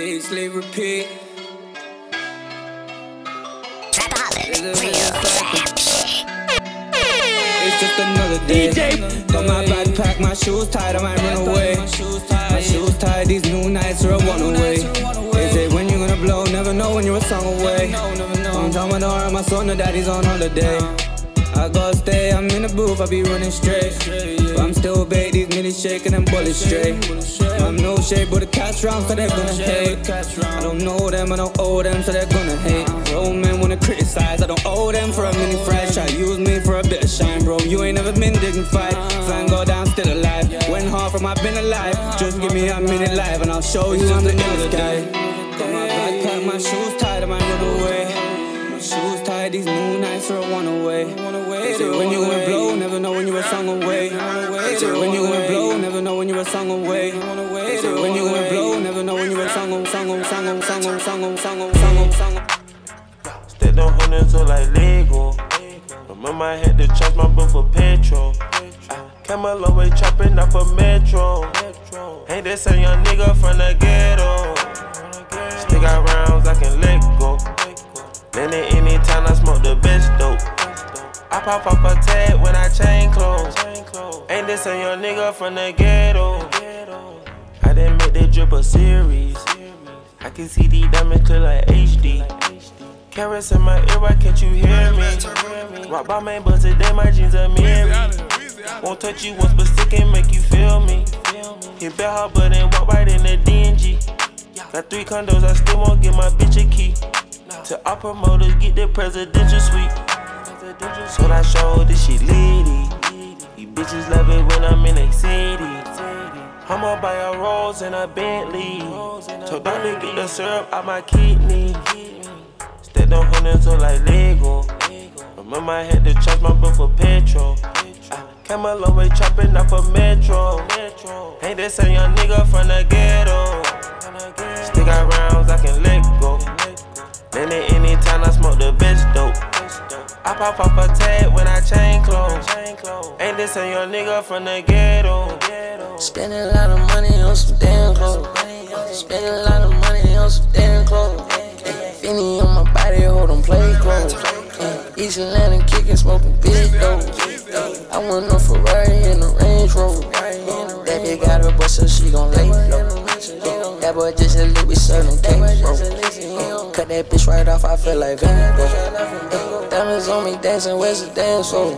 Eat, sleep, repeat. It's just another day. Got my backpack, my shoes tied, I might run away. My shoes tied, these new nights are a one away. They say when you gonna blow, never know when you're a song away. Don't tell my daughter, my son, the daddy's on holiday. I gotta stay, I'm in the booth, I be running straight. But I'm still bait, these nitties shaking and bullets straight. I'm no shape, but the catch round, so they're gonna hate. I don't know them, I don't owe them, so they're gonna hate. Real men wanna criticize, I don't owe them for a mini fresh. Try use me for a bit of shine, bro. You ain't never been dignified. Fan go down, still alive. Went hard from I've been alive. Just give me a minute live, and I'll show you I'm the guy. Got my backpack, my shoes tied, I might run away shoes tied, these new nights are one away. Say when you went blow, never know when you were sung away. Say when you went blow, never know when you were sung away. Say when you went blow, never know when you were sung on, sung on, sung on, sung on, sung on, sung on, sung on, sung on. Step down on it so like legal. Remember I had to charge my bill for petrol. Came a long way chopping up a metro. Ain't this a young nigga from the ghetto? Still got rounds I can let go. Then it anytime I smoke the best dope. I pop off a tag when I chain clothes. Ain't this a young nigga from the ghetto? I didn't make the drip a series. I can see the diamonds clear like HD. Carats in my ear, why can't you hear me? Rock by man, but today my jeans are mirror. Won't touch you once, but stick and make you feel me. Hit bet hard, but then walk right in the DNG. Got three condos, I still won't get my promoters, get the presidential suite. So I show this shit litty. You bitches love it when I'm in a city. I'ma buy a Rolls and a Bentley. Told doctor get the syrup out my kidney. Stepped on hundreds so like Lego. Remember I had to charge my bill for petrol. Came a long way chopping up a metro. Ain't this a young nigga from the ghetto? Still got Then at any time I smoke the best dope. I pop off a tag when I chain clothes. Ain't this a young nigga from the ghetto? Spending a lot of money on some damn clothes. Spending a lot of money on some damn clothes. Finny on my body, hold on play clothes. East Atlanta kicking, smoking big dope. I want no Ferrari and a Range Rover. That bitch got her butt, so she gon' lay low. That boy just a little bit serving cake, bro. Cut that bitch right off, I feel like Van. Diamonds on me dancing, where's the dance floor?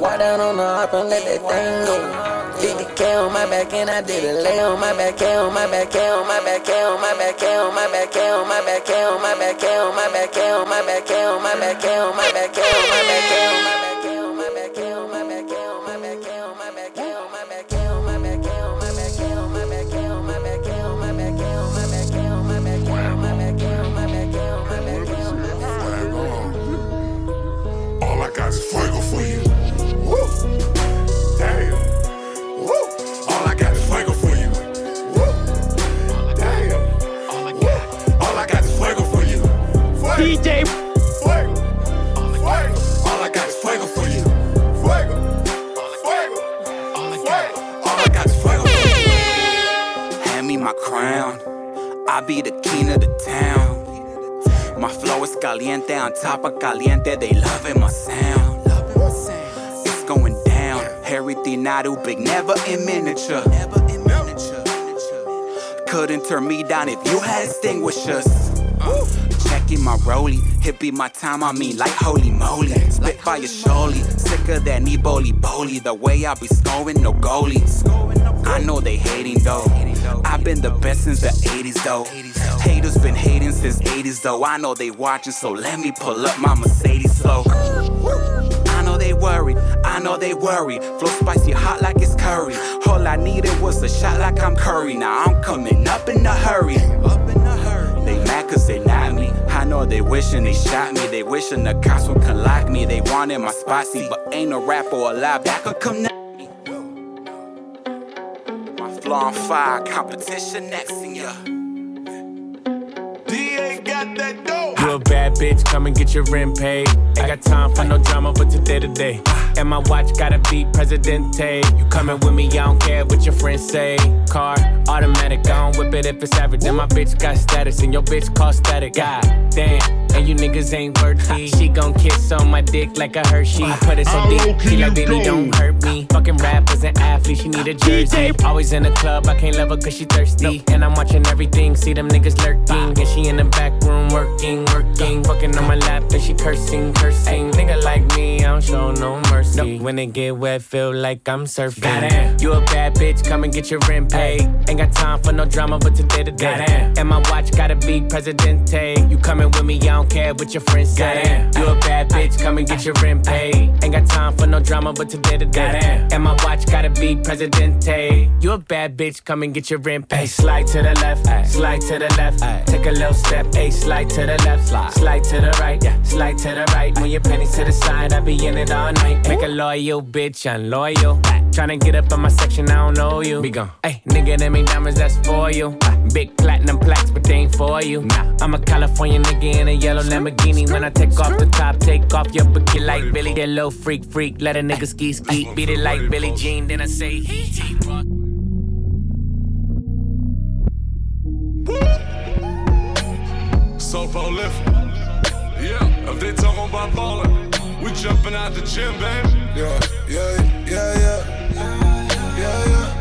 Why down on the hop and let that thing go? 50k on my back and I did a lay on my back, K on my back, K on my back, K on my back, K on my back, K on my back, K on my back, K on my back, K on my back, K on my back, K on my back, be the king of the town. My flow is caliente on top of caliente. They loving my sound. It's going down. Everything I do big, never in miniature. Couldn't turn me down if you had extinguishers. Checking my rollie, hit be my time, I mean like holy moly. Spit fire surely, sicker than Eboli Boli. The way I be scoring, no goalies. I know they hating though. I've been the best since the 80s though. Haters been hating since 80s though. I know they watching, so let me pull up my Mercedes slow. I know they worried, I know they worried. Flow spicy hot like it's curry. All I needed was a shot like I'm Curry. Now I'm coming up in a hurry. Up in a hurry. They mad cause they not me. I know they wishing they shot me. They wishing the cops would collect me. They wanted my spicy, but ain't a rapper alive that could come next me. On fire, competition next in ya. D ain't got that dope. You're a bad bitch, come and get your rent paid. Ain't got time for no drama, but today to day. And my watch gotta be Presidente. You coming with me, I don't care what your friends say. Car, automatic, I don't whip it if it's average. And my bitch got status, and your bitch cost static. God damn, and you niggas ain't worthy. She gon' kiss on my dick like a Hershey. Put it so deep, she like, baby, don't hurt me. Fucking rappers and athletes, she need a jersey. Always in the club, I can't love her cause she thirsty. And I'm watching everything, see them niggas lurking. And she in the back room working, working. Fucking on my lap, and she cursing, cursing. Nigga like me, I don't show no mercy. When it get wet, feel like I'm surfing. Goddamn. You a bad bitch, come and get your rent paid. Ain't got time for no drama, but today to day. And my watch gotta be Presidente. You coming with me, I don't care what your friends say. You a bad bitch, come and get your rent paid. Ain't got time for no drama, but today to day. And my watch gotta be Presidente. You a bad bitch, come and get your rent paid. Slide to the left, slide to the left. Take a little step, hey, slide to the left, slide to the right, yeah. slide to the right. When your pennies to the side, I be in it all night. Make a loyal bitch unloyal. Tryna get up on my section, I don't know you. Be gone. Hey, nigga, them ain't diamonds, that's for you. Big platinum plaques, but they ain't for you. Nah, I'm a California nigga in a yellow Lamborghini. When I take off the top, take off your bookie like Billy. That little freak, freak, let a nigga ski ski. Beat it like Billie Jean, then I say, T-Rock. So prolific. Yeah, if they talking about ballin', we jumping out the gym, baby. Yeah, yeah, yeah. Yeah, yeah. Yeah,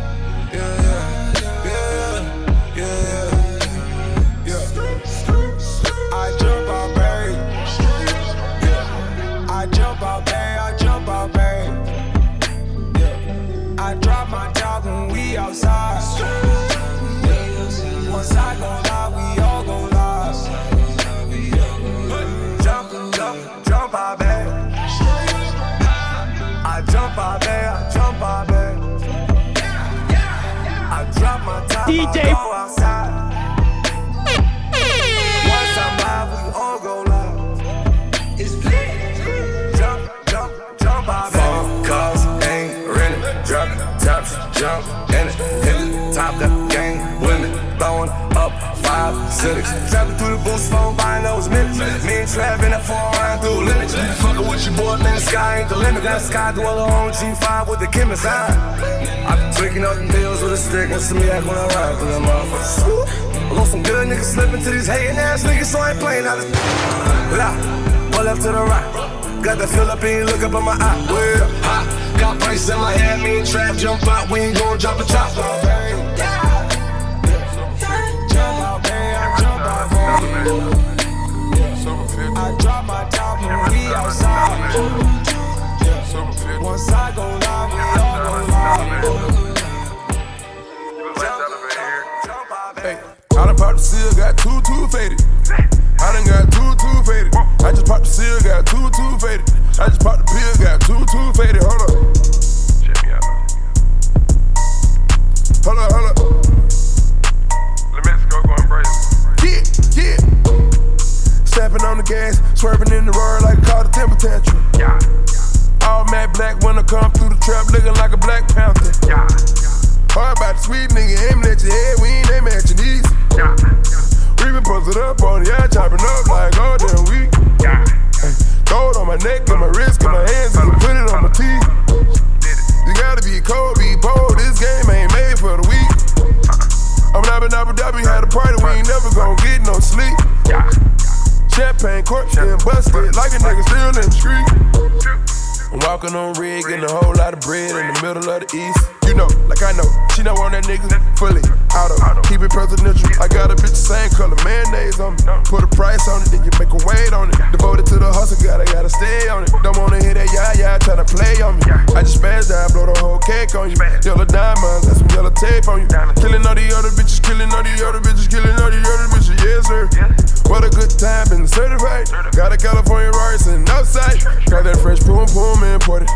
my top. Go outside. Once I'm live, we all go live. It's lit. Jump, jump, jump out. Phone calls ain't renting. Drop tops, jump in it. Hit the top, got gang with me. Throwing up five cities. Trapping through the boost, phone buying those sky ain't the limit. That sky dweller on G5 with the chemist eye. I be tweaking up them deals with a stick and some yak when I ride through them motherfuckers. I lost some good niggas slipping to these hating ass niggas, so I ain't playing out this. Yeah, pull up to the right. Got the fill up and look up on my eye. Well, hot. Got prices in my head, me and Trav jump out. We ain't gon' drop a top. Jump out, I jump out, babe. I drop my top when we outside. Once I go live, we all go live. I done popped the seal, got two, two faded. I done got two, two faded. I just popped the seal, got two, two faded. I just popped the pill, got two, two faded. Hold up. Swerving in the road like a caught a temper tantrum. Yeah. All matte black when I come through the trap, looking like a black panther. Yeah. Hard about the sweet nigga aiming at your head, we ain't aiming at your knees. Yeah. We been posted up on the eye, chopping up like all damn week. Yeah. throw it on my neck, and my wrist, and my hands, and put it on my teeth. You gotta be cold, be bold. This game ain't made for the weak. Uh-uh. I'm not in Abu Dhabi, had a party, we ain't never gon' get no sleep. Champagne corpse getting busted like a nigga still in the street. I'm walking on rig, getting a whole lot of bread in the middle of the east. You know, like I know, she don't want that nigga fully auto. Keep it presidential. I got a bitch the same color, mayonnaise on me. Put a price on it, then you make a weight on it. Devoted to the hustle, gotta gotta stay on it. Don't wanna hear that yeah yeah tryna play on me. I just smash down, blow the whole cake on you. Yellow diamonds, got some yellow tape on you. Certified. Got a California rice and outside. Got that fresh boom boom imported.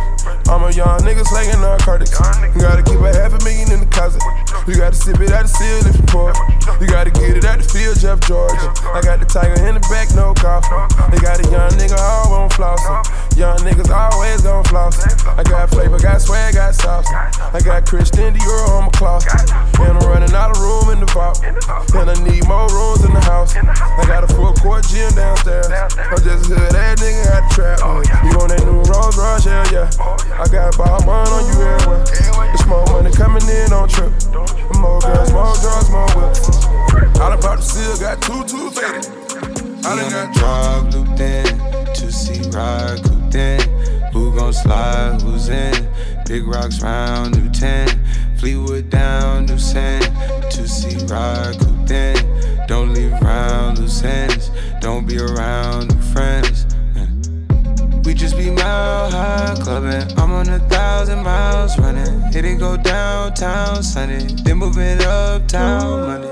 I'm a young nigga slanging narcotics. You gotta keep a half a million in the closet. You gotta sip it out the seal if you pour. You gotta get it out the field, Jeff Georgia. I got the tiger in the back, no coffin. They got a young nigga all on flossing. Young niggas always gon' floss. I got flavor, got swag, got sauce. I got Christian Dior on my cloth. And I'm running out of room in the vault. And I need still downstairs. downstairs. I'm just hood that nigga got the trap on. Oh, yeah. You on that new Rolls Royce, hell yeah. Oh, yeah. I got ball money on you everywhere. Yeah, it's more money coming in on trip. More girls, more drugs, more whips. All about the seal, got two two faded. I done got drugged looped in, two see ride cooped in. Who gon' slide? Who's in? Big rocks round, new ten. Fleetwood down, new sand. Two see ride. Clubbing. I'm on a thousand miles running. Hit it go downtown Sunday. Then moving uptown Monday.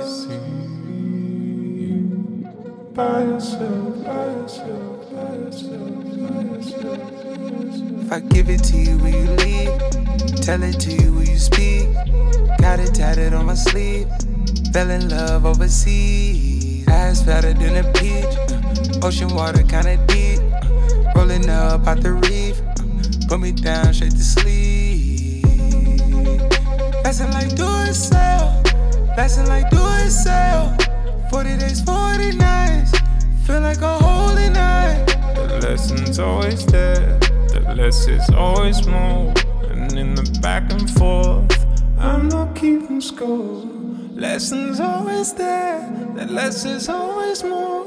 By yourself, by yourself, by yourself, by yourself. If I give it to you, will you leave? Tell it to you, will you speak? Got it tatted on my sleeve. Fell in love overseas. Eyes fatter than a peach. Ocean water kinda deep. Rolling up out the reef. Put me down straight to sleep. Passing like do it sell. Passing like do it sell. 40 days, 40 nights. Feel like a holy night. The lesson's always there. The less is always more. And in the back and forth, I'm not keeping score. Lessons always there. The less is always more.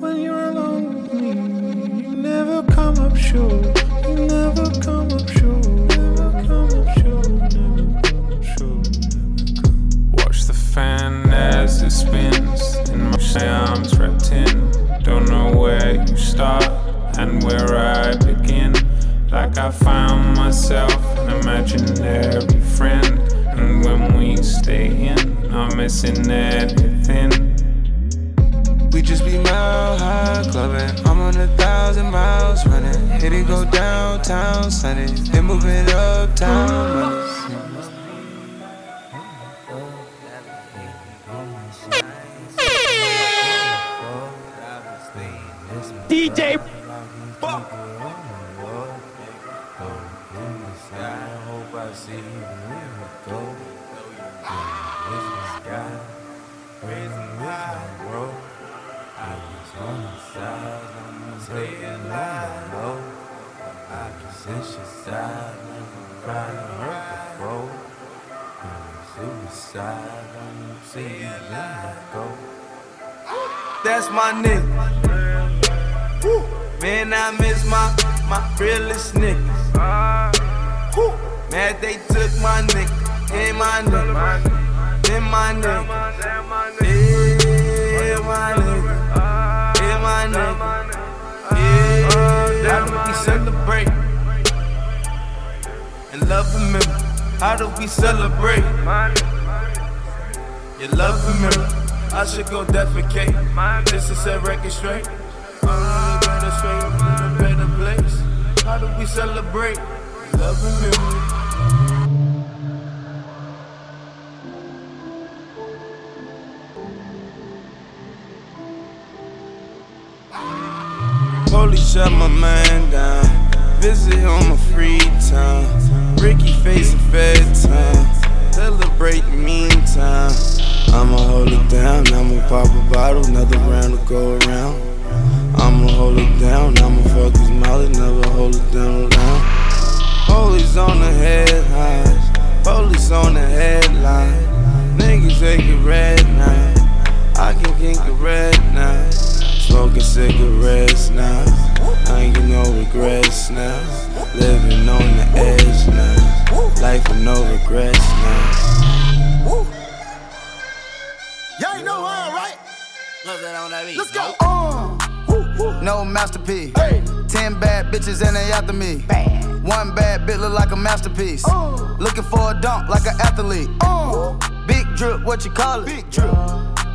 When you're alone with me, you never come up short. You never come up short. Never come up short. Never come up short. Watch the fan as it spins. In my arms wrapped in. Don't know where you start and where I begin. Like I found myself an imaginary friend. And when we stay in, I'm missing anything. We just be mile high clubbing. I'm on a thousand miles running. Hit it go downtown Sunday. Then moving uptown Monday. DJ That's my nigga. Man, I miss my my realest niggas. Woo. Man, they took my nigga, and my nigga, then my nigga, we celebrate and love remember? How do we celebrate? You love remember. I should go defecate. This is a record straight. Uh, better straight a better place. How do we celebrate? Love and shut my man down. Visit on my free time. Ricky facing fed time. Regrets now. Living on the edge now, life with no regrets now. Y'all ain't know how, right? Let's go. Uh, No masterpiece. hey, Ten bad bitches and they after me. One bad bitch look like a masterpiece. uh, Looking for a dunk like an athlete. uh. Big drip, what you call it? Big drip.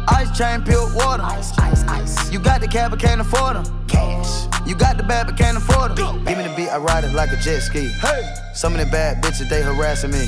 Ice chain, pure water. Ice, ice, ice. You got the cab, but can't afford them. Cash. You got the bad, but can't afford them. Give me the beat, I ride it like a jet ski. Hey, Some of the bad bitches, they harassing me.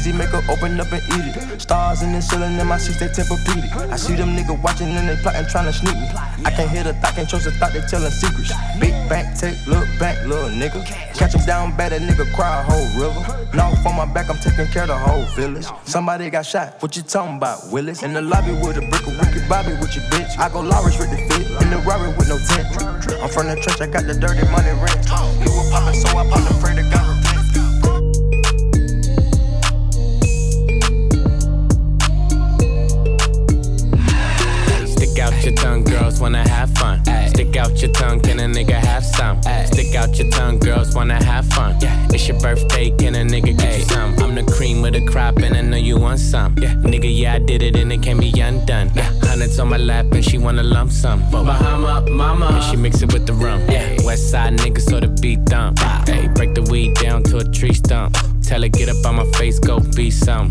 easy, make her open up and eat it. Stars in the ceiling in my seats, they tempur-pedic. I see them niggas watching and they plotting, trying to sneak me. I can't hear the thought, can't trust the thought, they telling secrets. Big bank, take, look back, little nigga. Catch him down bad, that nigga cry a whole river. Now on my back, I'm taking care of the whole village. Somebody got shot, what you talking about, Willis? In the lobby with a brick of wicked Bobby with your bitch. I go Lawrence with the fit, in the Rari with no tent. I'm from the trench, I got the dirty money rent. You were poppin', so I popped and pray to God. Out your tongue, girls wanna have fun. Stick out your tongue, can a nigga have some? Stick out your tongue, girls wanna have fun. It's your birthday, can a nigga get you some? I'm the cream of the crop, and I know you want some. Nigga, yeah, I did it, and it can't be undone. Hundreds on my lap, and she wanna lump sum. Bahama, mama, and she mix it with the rum. West side niggas, so the beat dump. Hey, break the weed down to a tree stump. Tell her get up on my face, go be some.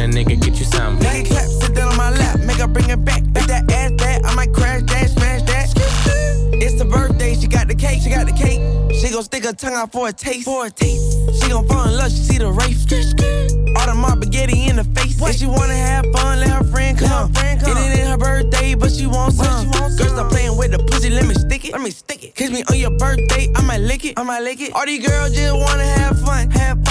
nigga get you some? Nine clap, sit down on my lap, make her bring it back. Make that ass back, I might crash that, smash that. It's the birthday, she got the cake, she got the cake. She gon' stick her tongue out for a taste, for a taste. She gon' fall in love, she see the race. All the mob spaghetti in the face. If she wanna have fun, let her friend come. It ain't her birthday, but she wants some. Girl, stop playing with the pussy, let me stick it. Let me stick it. Kiss me on your birthday, I might lick it. I might lick it. All these girls just wanna have fun, have fun.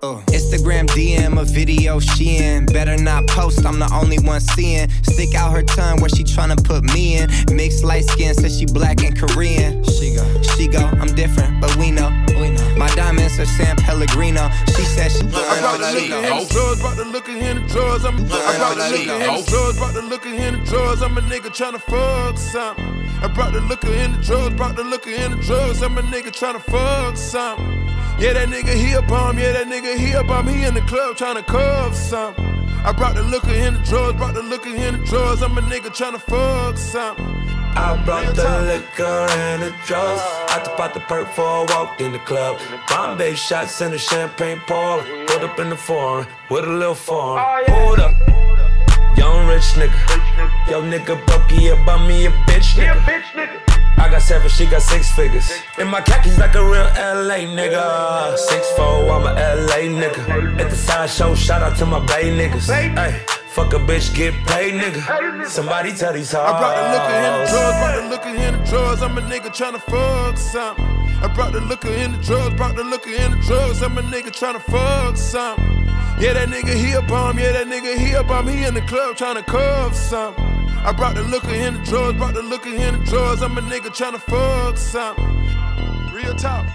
Uh. Instagram DM a video she in. Better not post, I'm the only one seeing. Stick out her tongue where she tryna put me in. Mixed light skin, says she black and Korean. She go, she go, I'm different, but we know. We know. My diamonds are San Pellegrino. She said she I brought the liquor and the drugs, brought the liquor and the drugs. I'm, I brought the liquor and the drugs, brought the liquor and the drugs. I'm a nigga tryna fuck something. I brought the liquor and the drugs, brought the liquor and the drugs. I'm a nigga tryna fuck something. Yeah, that nigga he a bum, yeah, that nigga he a bum. He in the club tryna cuff something. I brought the liquor and the drugs, brought the liquor and the drugs. I'm a nigga tryna fuck something. I brought the liquor and the drugs. I took out the perk before I walked in the club. Bombay shots and the champagne pouring. Put up in the foreign with a little foreign. Hold up. Young rich nigga. Yo nigga broke, yeah, buy me a bitch nigga. I got seven, she got six figures. In my khakis like a real LA nigga. Six four, I'm a LA nigga. At the side show, shout out to my Bay niggas. Ay, fuck a bitch, get paid nigga. Somebody tell these hoes. I brought the liquor in the drugs, brought the liquor in the drugs. I'm a nigga tryna fuck something. I brought the liquor in the drugs, brought the liquor in the drugs. I'm a nigga tryna fuck something. Yeah, that nigga he a bum, yeah, that nigga he a bum. He in the club tryna cuff something. I brought the liquor and the drugs, brought the liquor and the drugs. I'm a nigga tryna fuck something. Real talk.